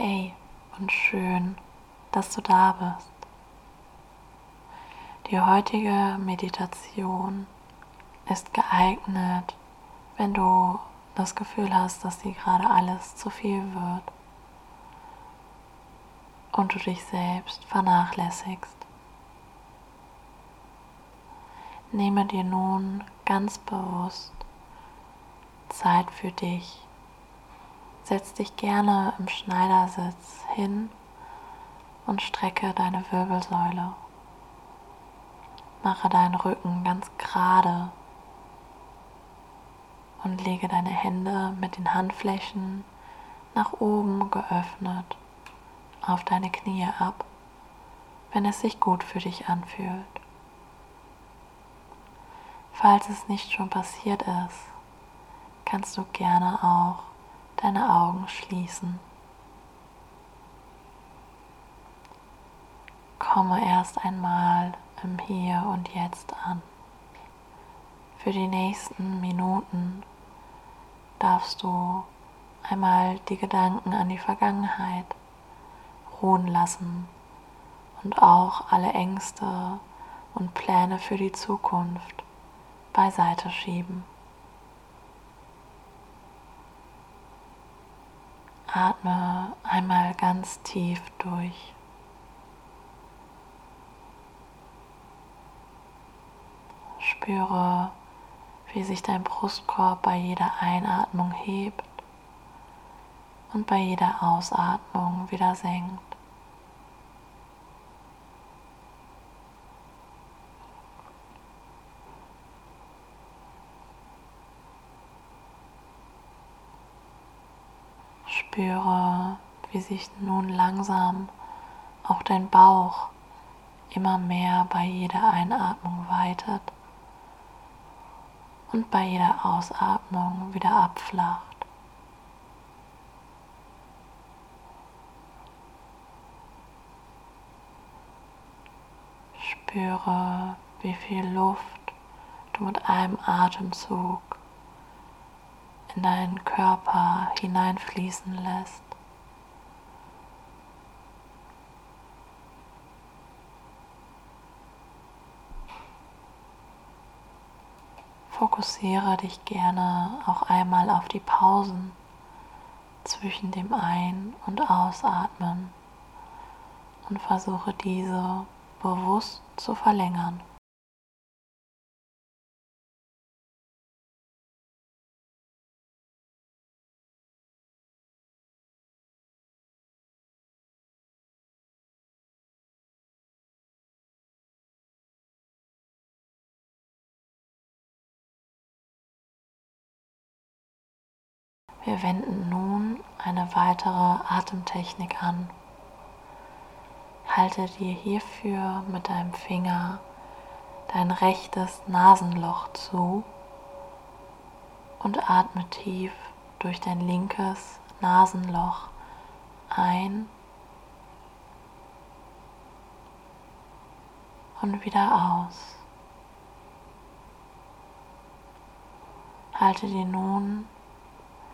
Hey und schön, dass du da bist. Die heutige Meditation ist geeignet, wenn du das Gefühl hast, dass dir gerade alles zu viel wird und du dich selbst vernachlässigst. Nehme dir nun ganz bewusst Zeit für dich. Setz dich gerne im Schneidersitz hin und strecke deine Wirbelsäule. Mache deinen Rücken ganz gerade und lege deine Hände mit den Handflächen nach oben geöffnet auf deine Knie ab, wenn es sich gut für dich anfühlt. Falls es nicht schon passiert ist, kannst du gerne auch deine Augen schließen. Komme erst einmal im Hier und Jetzt an. Für die nächsten Minuten darfst du einmal die Gedanken an die Vergangenheit ruhen lassen und auch alle Ängste und Pläne für die Zukunft beiseite schieben. Atme einmal ganz tief durch. Spüre, wie sich dein Brustkorb bei jeder Einatmung hebt und bei jeder Ausatmung wieder senkt. Spüre, wie sich nun langsam auch dein Bauch immer mehr bei jeder Einatmung weitet und bei jeder Ausatmung wieder abflacht. Spüre, wie viel Luft du mit einem Atemzug in deinen Körper hineinfließen lässt. Fokussiere dich gerne auch einmal auf die Pausen zwischen dem Ein- und Ausatmen und versuche diese bewusst zu verlängern. Wir wenden nun eine weitere Atemtechnik an. Halte dir hierfür mit deinem Finger dein rechtes Nasenloch zu und atme tief durch dein linkes Nasenloch ein und wieder aus. Halte dir nun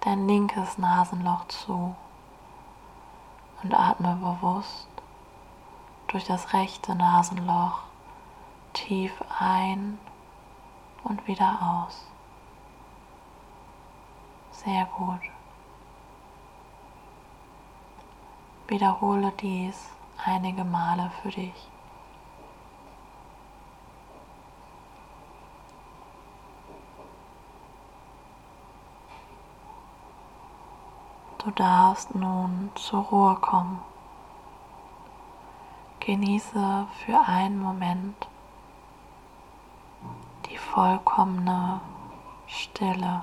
dein linkes Nasenloch zu und atme bewusst durch das rechte Nasenloch tief ein und wieder aus. Sehr gut. Wiederhole dies einige Male für dich. Du darfst nun zur Ruhe kommen. Genieße für einen Moment die vollkommene Stille.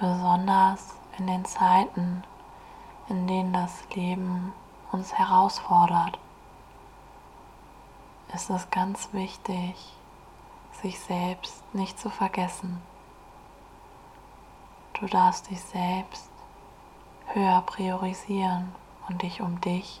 Besonders in den Zeiten, in denen das Leben uns herausfordert, ist es ganz wichtig, sich selbst nicht zu vergessen. Du darfst dich selbst höher priorisieren und dich um dich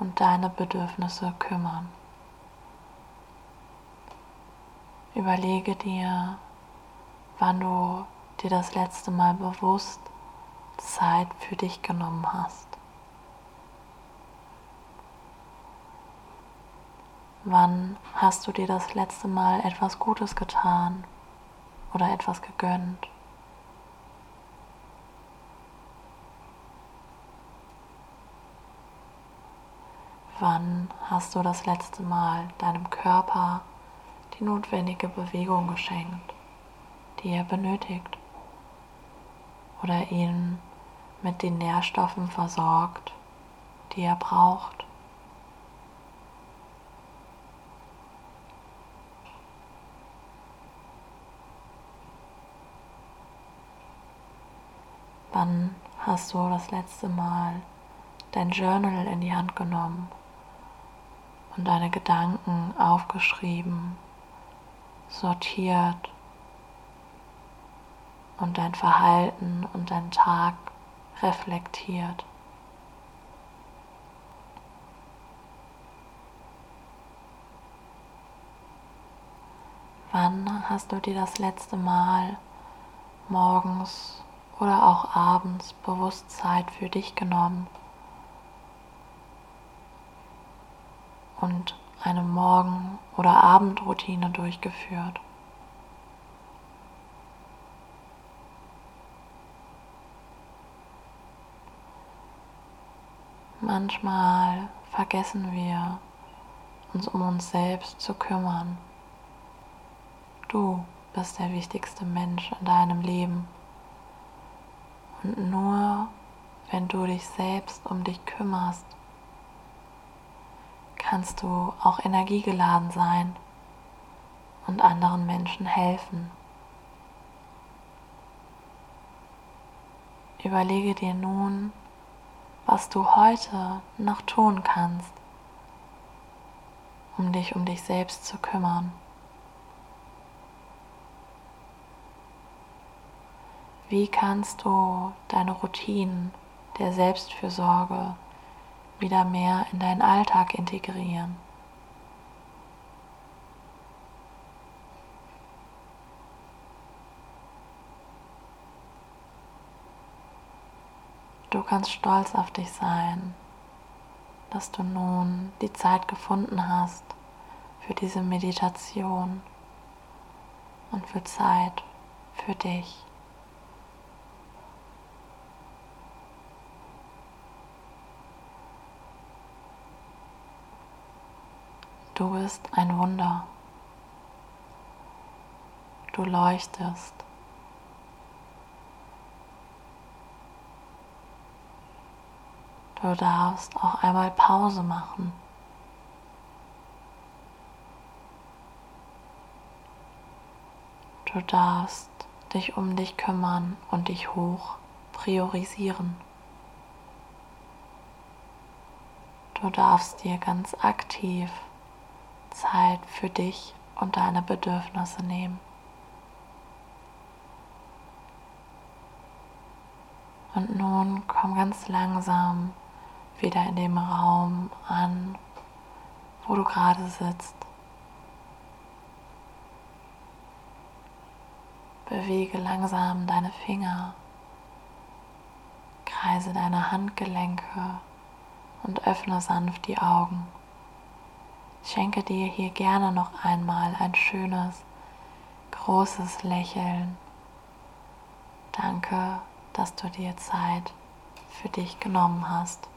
und deine Bedürfnisse kümmern. Überlege dir, wann du dir das letzte Mal bewusst Zeit für dich genommen hast. Wann hast du dir das letzte Mal etwas Gutes getan oder etwas gegönnt? Wann hast du das letzte Mal deinem Körper die notwendige Bewegung geschenkt, die er benötigt? Oder ihn mit den Nährstoffen versorgt, die er braucht? Wann hast du das letzte Mal dein Journal in die Hand genommen und deine Gedanken aufgeschrieben, sortiert und dein Verhalten und dein Tag reflektiert. Wann hast du dir das letzte Mal morgens oder auch abends bewusst Zeit für dich genommen? und eine Morgen- oder Abendroutine durchgeführt. Manchmal vergessen wir, uns um uns selbst zu kümmern. Du bist der wichtigste Mensch in deinem Leben. Und nur wenn du dich selbst um dich kümmerst, kannst du auch energiegeladen sein und anderen Menschen helfen. Überlege dir nun, was du heute noch tun kannst, um dich um dich selbst zu kümmern. Wie kannst du deine Routinen der Selbstfürsorge wieder mehr in deinen Alltag integrieren. Du kannst stolz auf dich sein, dass du nun die Zeit gefunden hast für diese Meditation und für Zeit für dich. Du bist ein Wunder. Du leuchtest. Du darfst auch einmal Pause machen. Du darfst dich um dich kümmern und dich hoch priorisieren. Du darfst dir ganz aktiv Zeit für dich und deine Bedürfnisse nehmen. Und nun komm ganz langsam wieder in dem Raum an, wo du gerade sitzt. Bewege langsam deine Finger, kreise deine Handgelenke und öffne sanft die Augen. Schenke dir hier gerne noch einmal ein schönes, großes Lächeln. Danke, dass du dir Zeit für dich genommen hast.